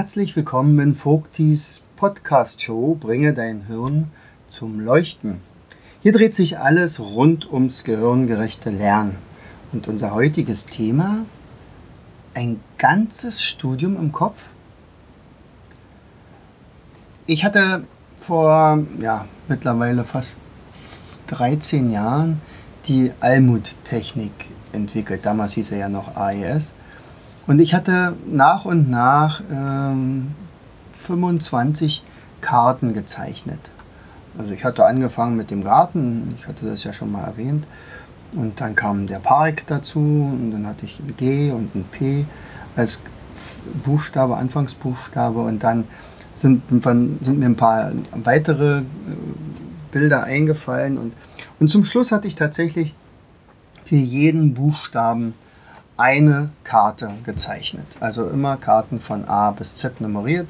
Herzlich willkommen in Vogtis Podcast Show Bringe dein Hirn zum Leuchten. Hier dreht sich alles rund ums gehirngerechte Lernen. Und unser heutiges Thema, ein ganzes Studium im Kopf. Ich hatte vor ja, mittlerweile fast 13 Jahren die Almut-Technik entwickelt. Damals hieß er ja noch AES. Und ich hatte nach und nach ähm, 25 Karten gezeichnet. Also ich hatte angefangen mit dem Garten, ich hatte das ja schon mal erwähnt. Und dann kam der Park dazu und dann hatte ich ein G und ein P als Buchstabe, Anfangsbuchstabe und dann sind, sind mir ein paar weitere äh, Bilder eingefallen und, und zum Schluss hatte ich tatsächlich für jeden Buchstaben eine Karte gezeichnet. Also immer Karten von A bis Z nummeriert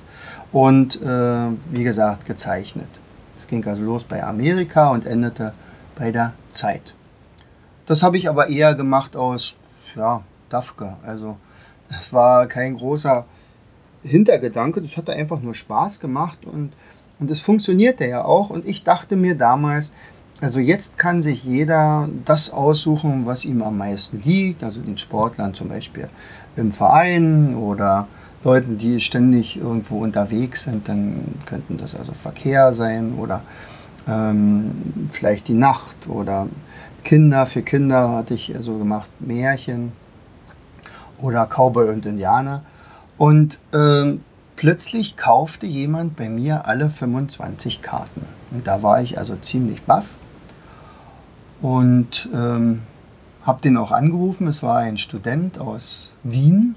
und äh, wie gesagt gezeichnet. Es ging also los bei Amerika und endete bei der Zeit. Das habe ich aber eher gemacht aus ja, Dafke. Also es war kein großer Hintergedanke, das hatte einfach nur Spaß gemacht und, und es funktionierte ja auch. Und ich dachte mir damals, also jetzt kann sich jeder das aussuchen, was ihm am meisten liegt. Also den Sportlern zum Beispiel im Verein oder Leuten, die ständig irgendwo unterwegs sind, dann könnten das also Verkehr sein oder ähm, vielleicht die Nacht oder Kinder. Für Kinder hatte ich so gemacht Märchen oder Cowboy und Indianer. Und ähm, plötzlich kaufte jemand bei mir alle 25 Karten. Und da war ich also ziemlich baff und ähm, habe den auch angerufen. Es war ein Student aus Wien.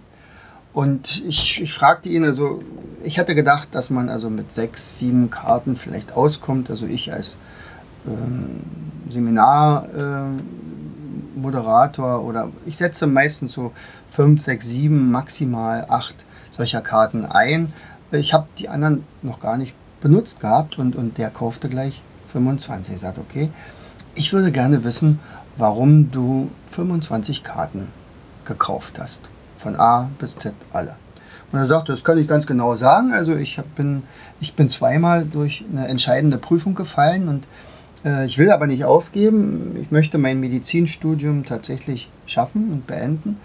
Und ich, ich fragte ihn, also ich hatte gedacht, dass man also mit sechs, sieben Karten vielleicht auskommt. Also ich als ähm, Seminarmoderator äh, oder ich setze meistens so fünf, sechs, sieben, maximal acht solcher Karten ein. Ich habe die anderen noch gar nicht benutzt gehabt und, und der kaufte gleich 25. Ich sagte, okay, ich würde gerne wissen, warum du 25 Karten gekauft hast. Von A bis Z alle. Und er sagte, das kann ich ganz genau sagen. Also ich bin, ich bin zweimal durch eine entscheidende Prüfung gefallen und äh, ich will aber nicht aufgeben. Ich möchte mein Medizinstudium tatsächlich schaffen und beenden.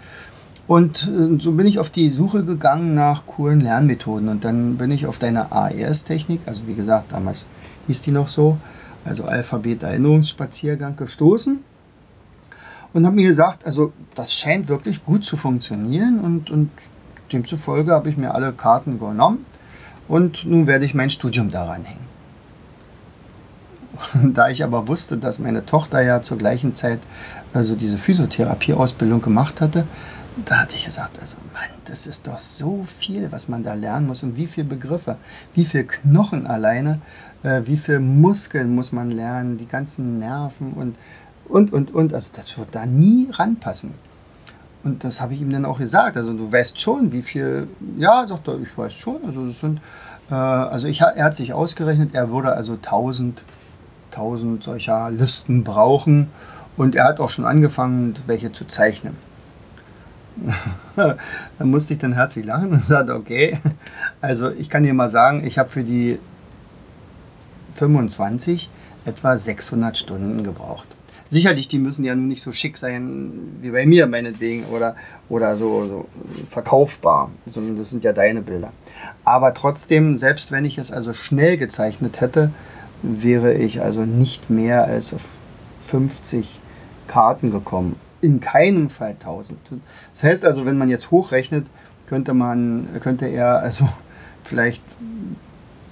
Und äh, so bin ich auf die Suche gegangen nach coolen Lernmethoden. Und dann bin ich auf deine AES-Technik, also wie gesagt, damals hieß die noch so, also Alphabet-Erinnerungsspaziergang, gestoßen und habe mir gesagt, also das scheint wirklich gut zu funktionieren und, und demzufolge habe ich mir alle Karten genommen und nun werde ich mein Studium daran hängen. Da ich aber wusste, dass meine Tochter ja zur gleichen Zeit also diese Physiotherapie-Ausbildung gemacht hatte, da hatte ich gesagt, also Mann, das ist doch so viel, was man da lernen muss und wie viele Begriffe, wie viele Knochen alleine, äh, wie viele Muskeln muss man lernen, die ganzen Nerven und, und, und, und. Also das wird da nie ranpassen. Und das habe ich ihm dann auch gesagt. Also du weißt schon, wie viel, ja, sagt er, ich weiß schon. Also das sind, äh, also ich, er hat sich ausgerechnet, er würde also 1000, 1000 solcher Listen brauchen. Und er hat auch schon angefangen, welche zu zeichnen. da musste ich dann herzlich lachen und sagte, okay, also ich kann dir mal sagen, ich habe für die 25 etwa 600 Stunden gebraucht. Sicherlich, die müssen ja nun nicht so schick sein wie bei mir meinetwegen oder, oder so, so verkaufbar, sondern das sind ja deine Bilder. Aber trotzdem, selbst wenn ich es also schnell gezeichnet hätte, wäre ich also nicht mehr als auf 50 Karten gekommen in keinem Fall 1000. Das heißt also, wenn man jetzt hochrechnet, könnte man, könnte er also vielleicht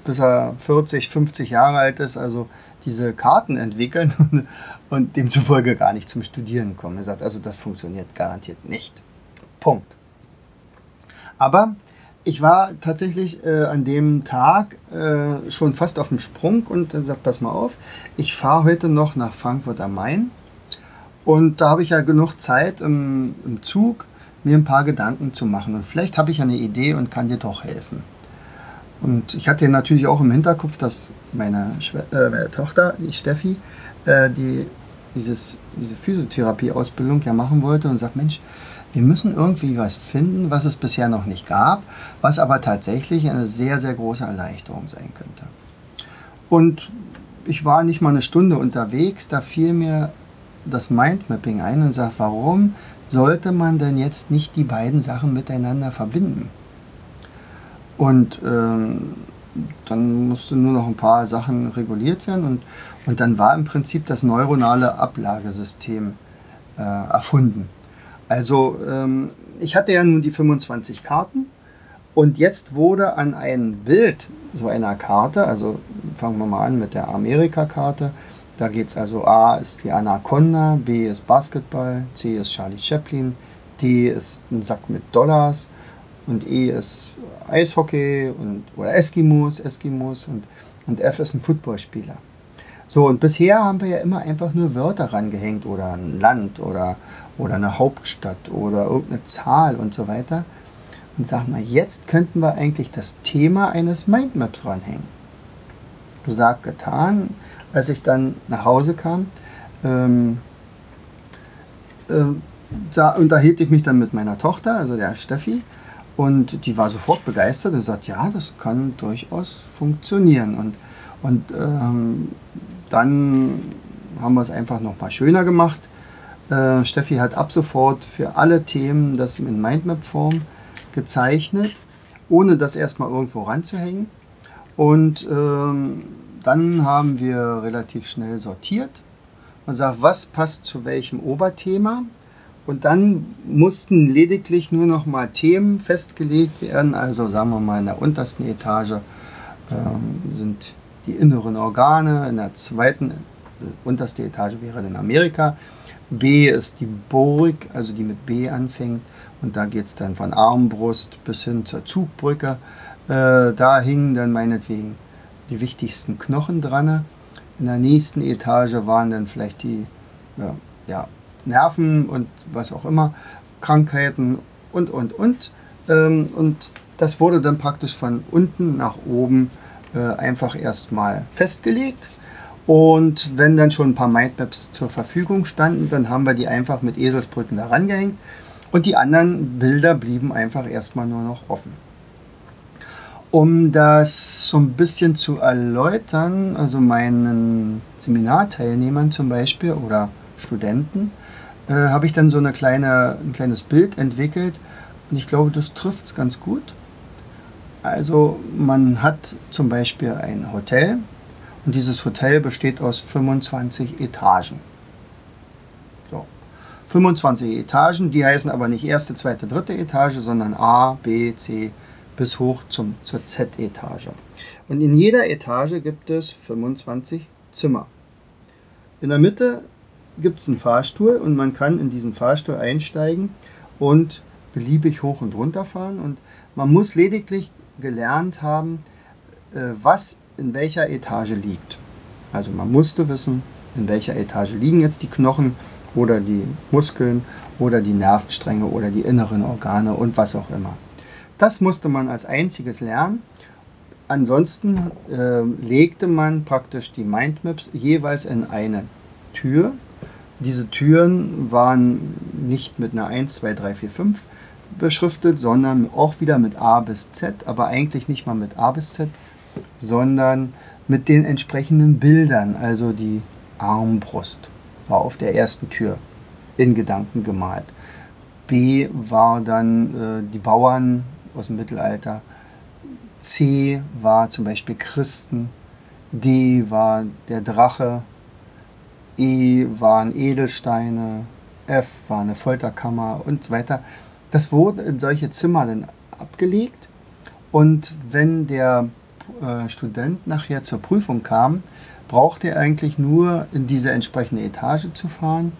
bis er 40, 50 Jahre alt ist, also diese Karten entwickeln und, und demzufolge gar nicht zum Studieren kommen. Er sagt also, das funktioniert garantiert nicht. Punkt. Aber ich war tatsächlich äh, an dem Tag äh, schon fast auf dem Sprung und äh, sagt, pass mal auf, ich fahre heute noch nach Frankfurt am Main und da habe ich ja genug Zeit im, im, Zug, mir ein paar Gedanken zu machen und vielleicht habe ich ja eine Idee und kann dir doch helfen. Und ich hatte natürlich auch im Hinterkopf, dass meine, äh, meine Tochter, die Steffi, äh, die dieses, diese Physiotherapie-Ausbildung ja machen wollte und sagt, Mensch, wir müssen irgendwie was finden, was es bisher noch nicht gab, was aber tatsächlich eine sehr, sehr große Erleichterung sein könnte. Und ich war nicht mal eine Stunde unterwegs, da fiel mir das Mindmapping ein und sagt, warum sollte man denn jetzt nicht die beiden Sachen miteinander verbinden? Und ähm, dann musste nur noch ein paar Sachen reguliert werden und, und dann war im Prinzip das neuronale Ablagesystem äh, erfunden. Also ähm, ich hatte ja nun die 25 Karten und jetzt wurde an ein Bild so einer Karte, also fangen wir mal an mit der Amerika-Karte, da geht es also A ist die Anaconda, B ist Basketball, C ist Charlie Chaplin, D ist ein Sack mit Dollars und E ist Eishockey und, oder Eskimos, Eskimos und, und F ist ein Footballspieler. So, und bisher haben wir ja immer einfach nur Wörter rangehängt oder ein Land oder, oder eine Hauptstadt oder irgendeine Zahl und so weiter. Und sag mal, jetzt könnten wir eigentlich das Thema eines Mindmaps ranhängen. Gesagt, getan. Als ich dann nach Hause kam, ähm, äh, da unterhielt ich mich dann mit meiner Tochter, also der Steffi, und die war sofort begeistert und sagt, ja, das kann durchaus funktionieren. Und, und ähm, dann haben wir es einfach noch mal schöner gemacht. Äh, Steffi hat ab sofort für alle Themen das in Mindmap-Form gezeichnet, ohne das erstmal irgendwo ranzuhängen. Und ähm, dann haben wir relativ schnell sortiert und sagt, was passt zu welchem Oberthema. Und dann mussten lediglich nur noch mal Themen festgelegt werden. Also sagen wir mal in der untersten Etage ähm, sind die inneren Organe. In der zweiten, unterste Etage wäre dann Amerika. B ist die Burg, also die mit B anfängt. Und da geht es dann von Armbrust bis hin zur Zugbrücke. Äh, da hingen dann meinetwegen die wichtigsten Knochen dran. In der nächsten Etage waren dann vielleicht die ja, ja, Nerven und was auch immer, Krankheiten und, und, und. Ähm, und das wurde dann praktisch von unten nach oben äh, einfach erstmal festgelegt. Und wenn dann schon ein paar Mindmaps zur Verfügung standen, dann haben wir die einfach mit Eselsbrücken da rangehängt. Und die anderen Bilder blieben einfach erstmal nur noch offen. Um das so ein bisschen zu erläutern, also meinen Seminarteilnehmern zum Beispiel oder Studenten, äh, habe ich dann so eine kleine, ein kleines Bild entwickelt. Und ich glaube, das trifft es ganz gut. Also man hat zum Beispiel ein Hotel und dieses Hotel besteht aus 25 Etagen. So. 25 Etagen, die heißen aber nicht erste, zweite, dritte Etage, sondern A, B, C bis hoch zum, zur Z-Etage. Und in jeder Etage gibt es 25 Zimmer. In der Mitte gibt es einen Fahrstuhl und man kann in diesen Fahrstuhl einsteigen und beliebig hoch und runter fahren. Und man muss lediglich gelernt haben, äh, was in welcher Etage liegt. Also man musste wissen, in welcher Etage liegen jetzt die Knochen oder die Muskeln oder die Nervenstränge oder die inneren Organe und was auch immer. Das musste man als einziges lernen. Ansonsten äh, legte man praktisch die Mindmaps jeweils in eine Tür. Diese Türen waren nicht mit einer 1, 2, 3, 4, 5 beschriftet, sondern auch wieder mit A bis Z, aber eigentlich nicht mal mit A bis Z, sondern mit den entsprechenden Bildern, also die Armbrust war auf der ersten Tür in Gedanken gemalt. B war dann äh, die Bauern aus dem Mittelalter. C war zum Beispiel Christen. D war der Drache. E waren Edelsteine. F war eine Folterkammer und so weiter. Das wurde in solche Zimmer dann abgelegt und wenn der äh, Student nachher zur Prüfung kam, brauchte er eigentlich nur in diese entsprechende Etage zu fahren,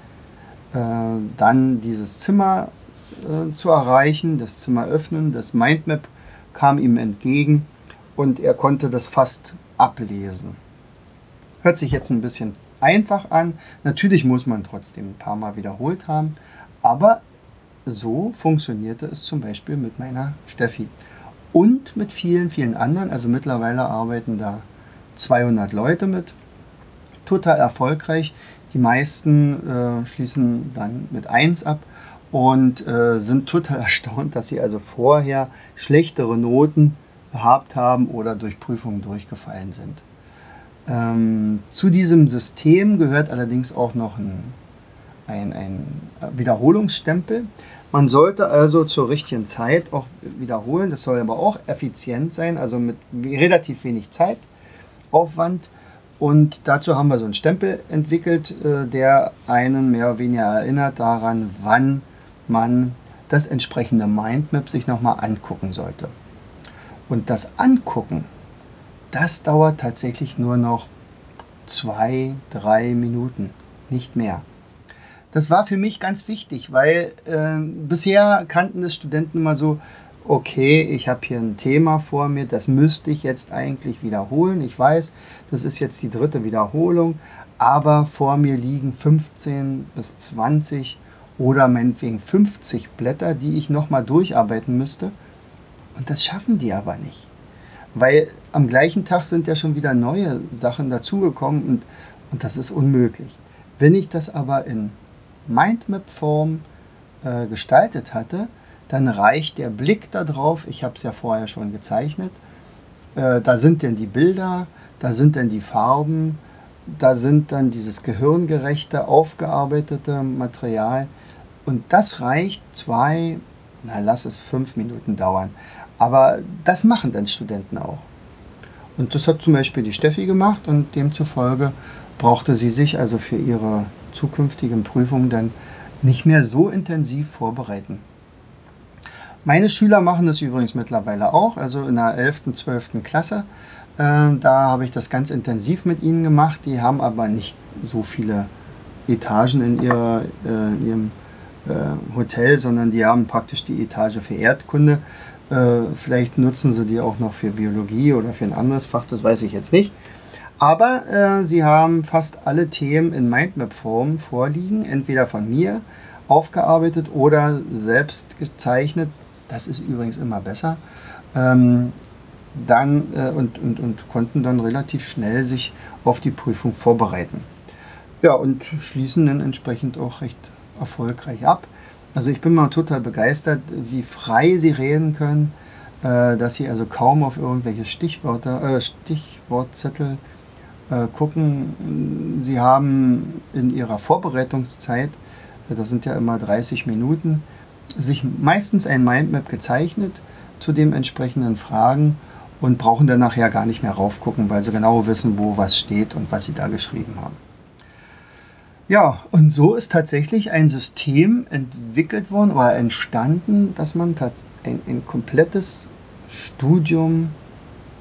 äh, dann dieses Zimmer äh, zu erreichen, das Zimmer öffnen, das Mindmap kam ihm entgegen und er konnte das fast ablesen. Hört sich jetzt ein bisschen einfach an. Natürlich muss man trotzdem ein paar Mal wiederholt haben, aber so funktionierte es zum Beispiel mit meiner Steffi und mit vielen, vielen anderen. Also mittlerweile arbeiten da 200 Leute mit. Total erfolgreich. Die meisten äh, schließen dann mit 1 ab und äh, sind total erstaunt, dass sie also vorher schlechtere Noten gehabt haben oder durch Prüfungen durchgefallen sind. Ähm, zu diesem System gehört allerdings auch noch ein, ein, ein Wiederholungsstempel. Man sollte also zur richtigen Zeit auch wiederholen. Das soll aber auch effizient sein, also mit relativ wenig Zeitaufwand. Und dazu haben wir so einen Stempel entwickelt, äh, der einen mehr oder weniger erinnert daran, wann man das entsprechende Mindmap sich nochmal angucken sollte. Und das Angucken, das dauert tatsächlich nur noch zwei, drei Minuten, nicht mehr. Das war für mich ganz wichtig, weil äh, bisher kannten es Studenten immer so, okay, ich habe hier ein Thema vor mir, das müsste ich jetzt eigentlich wiederholen. Ich weiß, das ist jetzt die dritte Wiederholung, aber vor mir liegen 15 bis 20 oder meinetwegen 50 Blätter, die ich nochmal durcharbeiten müsste. Und das schaffen die aber nicht. Weil am gleichen Tag sind ja schon wieder neue Sachen dazugekommen und, und das ist unmöglich. Wenn ich das aber in Mindmap-Form äh, gestaltet hatte, dann reicht der Blick darauf, ich habe es ja vorher schon gezeichnet, äh, da sind denn die Bilder, da sind denn die Farben, da sind dann dieses gehirngerechte, aufgearbeitete Material. Und das reicht zwei, na lass es fünf Minuten dauern. Aber das machen dann Studenten auch. Und das hat zum Beispiel die Steffi gemacht und demzufolge brauchte sie sich also für ihre zukünftigen Prüfungen dann nicht mehr so intensiv vorbereiten. Meine Schüler machen das übrigens mittlerweile auch, also in der 11., 12. Klasse. Äh, da habe ich das ganz intensiv mit ihnen gemacht. Die haben aber nicht so viele Etagen in, ihrer, äh, in ihrem äh, Hotel, sondern die haben praktisch die Etage für Erdkunde. Äh, vielleicht nutzen sie die auch noch für Biologie oder für ein anderes Fach, das weiß ich jetzt nicht. Aber äh, sie haben fast alle Themen in Mindmap-Form vorliegen, entweder von mir aufgearbeitet oder selbst gezeichnet. Das ist übrigens immer besser. Ähm, dann äh, und, und, und konnten dann relativ schnell sich auf die Prüfung vorbereiten. Ja, und schließen dann entsprechend auch recht erfolgreich ab. Also ich bin mal total begeistert, wie frei sie reden können, äh, dass sie also kaum auf irgendwelche Stichwörter, äh, Stichwortzettel äh, gucken. Sie haben in ihrer Vorbereitungszeit, das sind ja immer 30 Minuten, sich meistens ein Mindmap gezeichnet zu den entsprechenden Fragen und brauchen dann nachher gar nicht mehr raufgucken, weil sie genau wissen, wo was steht und was sie da geschrieben haben. Ja, und so ist tatsächlich ein System entwickelt worden oder entstanden, dass man ein, ein komplettes Studium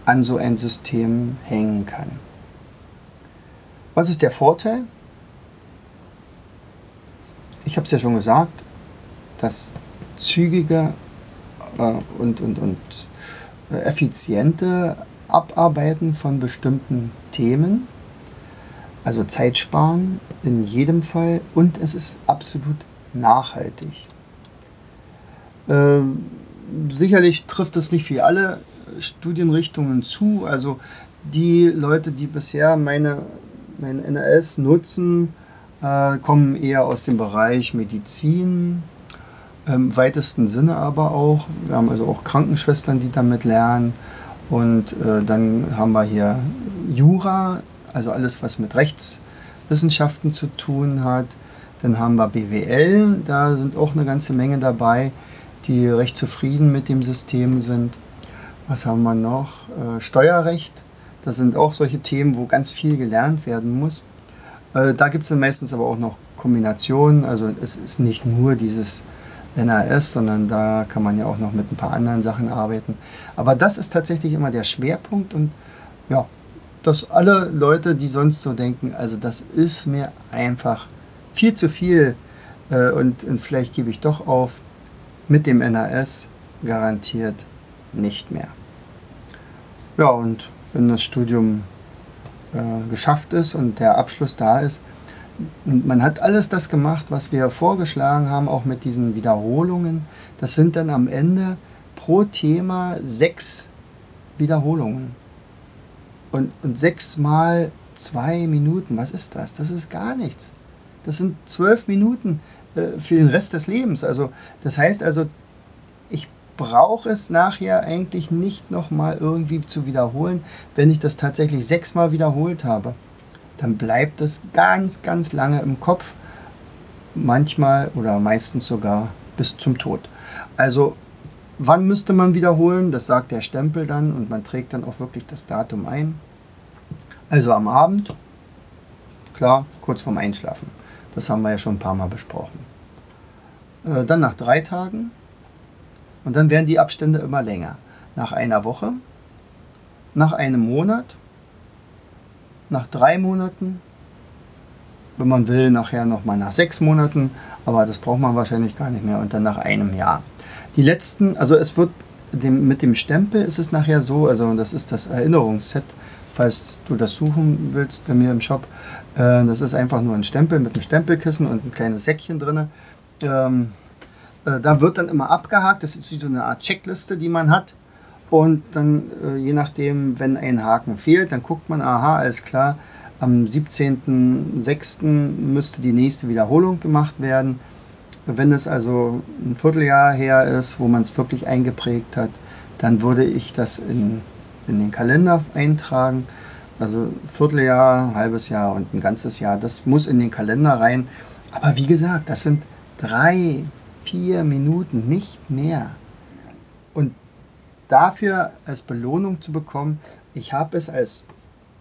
an so ein System hängen kann. Was ist der Vorteil? Ich habe es ja schon gesagt, das zügige äh, und, und, und effiziente Abarbeiten von bestimmten Themen also Zeit sparen in jedem Fall und es ist absolut nachhaltig. Ähm, sicherlich trifft es nicht für alle Studienrichtungen zu. Also die Leute, die bisher meine, mein NRS nutzen, äh, kommen eher aus dem Bereich Medizin, im weitesten Sinne aber auch. Wir haben also auch Krankenschwestern, die damit lernen. Und äh, dann haben wir hier Jura also alles, was mit Rechtswissenschaften zu tun hat. Dann haben wir BWL, da sind auch eine ganze Menge dabei, die recht zufrieden mit dem System sind. Was haben wir noch? Äh, Steuerrecht, das sind auch solche Themen, wo ganz viel gelernt werden muss. Äh, da gibt es dann meistens aber auch noch Kombinationen, also es ist nicht nur dieses NAS, sondern da kann man ja auch noch mit ein paar anderen Sachen arbeiten. Aber das ist tatsächlich immer der Schwerpunkt und ja, dass alle Leute, die sonst so denken, also das ist mir einfach viel zu viel äh, und, und vielleicht gebe ich doch auf, mit dem NAS garantiert nicht mehr. Ja, und wenn das Studium äh, geschafft ist und der Abschluss da ist, man hat alles das gemacht, was wir vorgeschlagen haben, auch mit diesen Wiederholungen. Das sind dann am Ende pro Thema sechs Wiederholungen. Und, und sechs mal zwei Minuten, was ist das? Das ist gar nichts. Das sind zwölf Minuten äh, für den Rest des Lebens. Also das heißt also, ich brauche es nachher eigentlich nicht nochmal irgendwie zu wiederholen, wenn ich das tatsächlich sechsmal wiederholt habe. Dann bleibt es ganz, ganz lange im Kopf, manchmal oder meistens sogar bis zum Tod. Also wann müsste man wiederholen? Das sagt der Stempel dann und man trägt dann auch wirklich das Datum ein. Also am Abend, klar, kurz vorm Einschlafen. Das haben wir ja schon ein paar Mal besprochen. Äh, dann nach drei Tagen und dann werden die Abstände immer länger. Nach einer Woche, nach einem Monat, nach drei Monaten, wenn man will, nachher nochmal nach sechs Monaten, aber das braucht man wahrscheinlich gar nicht mehr und dann nach einem Jahr. Die letzten, also es wird dem, mit dem Stempel ist es nachher so, also das ist das Erinnerungsset, falls du das suchen willst bei mir im Shop. Äh, das ist einfach nur ein Stempel mit einem Stempelkissen und ein kleines Säckchen drin. Ähm, äh, da wird dann immer abgehakt, das ist wie so eine Art Checkliste, die man hat. Und dann, äh, je nachdem, wenn ein Haken fehlt, dann guckt man, aha, alles klar, am 17.06. müsste die nächste Wiederholung gemacht werden. Wenn es also ein Vierteljahr her ist, wo man es wirklich eingeprägt hat, dann würde ich das in, in den Kalender eintragen. Also Vierteljahr, halbes Jahr und ein ganzes Jahr, das muss in den Kalender rein. Aber wie gesagt, das sind drei, vier Minuten, nicht mehr. Und dafür als Belohnung zu bekommen, ich habe es als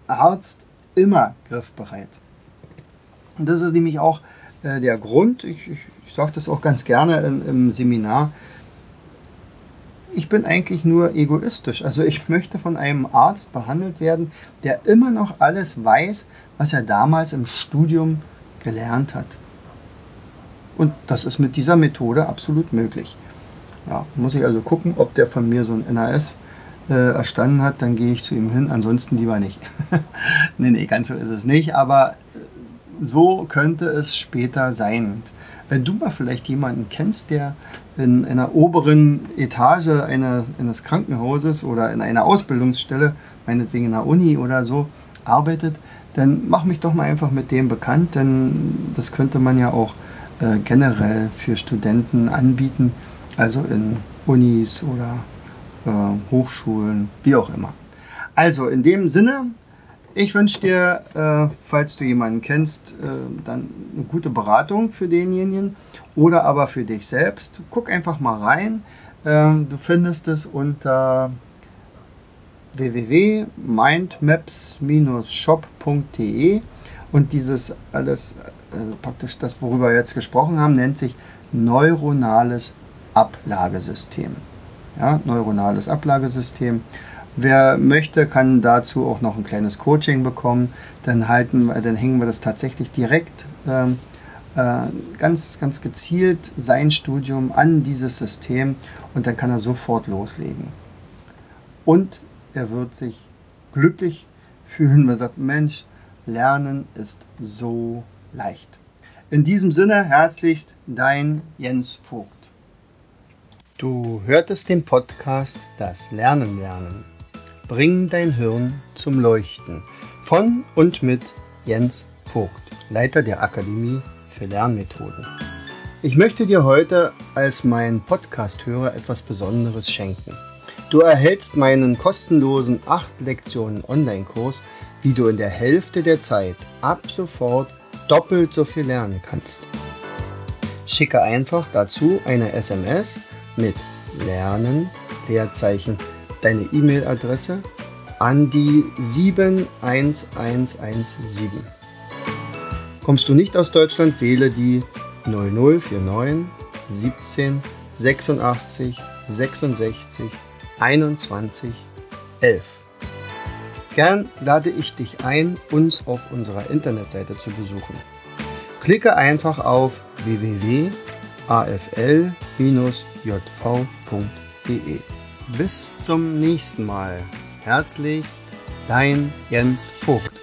Arzt immer griffbereit. Und das ist nämlich auch äh, der Grund, ich, ich, ich sage das auch ganz gerne im, im Seminar, ich bin eigentlich nur egoistisch. Also ich möchte von einem Arzt behandelt werden, der immer noch alles weiß, was er damals im Studium gelernt hat. Und das ist mit dieser Methode absolut möglich. Ja, muss ich also gucken, ob der von mir so ein NAS äh, erstanden hat, dann gehe ich zu ihm hin, ansonsten lieber nicht. nee, nee, ganz so ist es nicht, aber so könnte es später sein. Wenn du mal vielleicht jemanden kennst, der in einer oberen Etage einer, eines Krankenhauses oder in einer Ausbildungsstelle, meinetwegen in einer Uni oder so, arbeitet, dann mach mich doch mal einfach mit dem bekannt, denn das könnte man ja auch äh, generell für Studenten anbieten, also in Unis oder äh, Hochschulen, wie auch immer. Also in dem Sinne, ich wünsche dir, äh, falls du jemanden kennst, äh, dann eine gute Beratung für denjenigen oder aber für dich selbst. Guck einfach mal rein. Äh, du findest es unter www.mindmaps-shop.de und dieses alles, also praktisch das, worüber wir jetzt gesprochen haben, nennt sich neuronales Ablagesystem. Ja, neuronales Ablagesystem. Wer möchte, kann dazu auch noch ein kleines Coaching bekommen. Dann, halten, dann hängen wir das tatsächlich direkt ähm, äh, ganz, ganz gezielt sein Studium an dieses System und dann kann er sofort loslegen. Und er wird sich glücklich fühlen, weil er sagt, Mensch, Lernen ist so leicht. In diesem Sinne herzlichst dein Jens Vogt. Du hörtest den Podcast Das Lernen lernen. Bring dein Hirn zum Leuchten von und mit Jens Vogt, Leiter der Akademie für Lernmethoden. Ich möchte dir heute als mein Podcast-Hörer etwas Besonderes schenken. Du erhältst meinen kostenlosen 8 Lektionen Online-Kurs, wie du in der Hälfte der Zeit ab sofort doppelt so viel lernen kannst. Schicke einfach dazu eine SMS mit Lernen, Leerzeichen deine E-Mail-Adresse an die 71117. Kommst du nicht aus Deutschland, wähle die 0049 17 86 66 21 11. Gern lade ich dich ein, uns auf unserer Internetseite zu besuchen. Klicke einfach auf www.afl-jv.de Bis zum nächsten Mal. Herzlichst, dein Jens Vogt.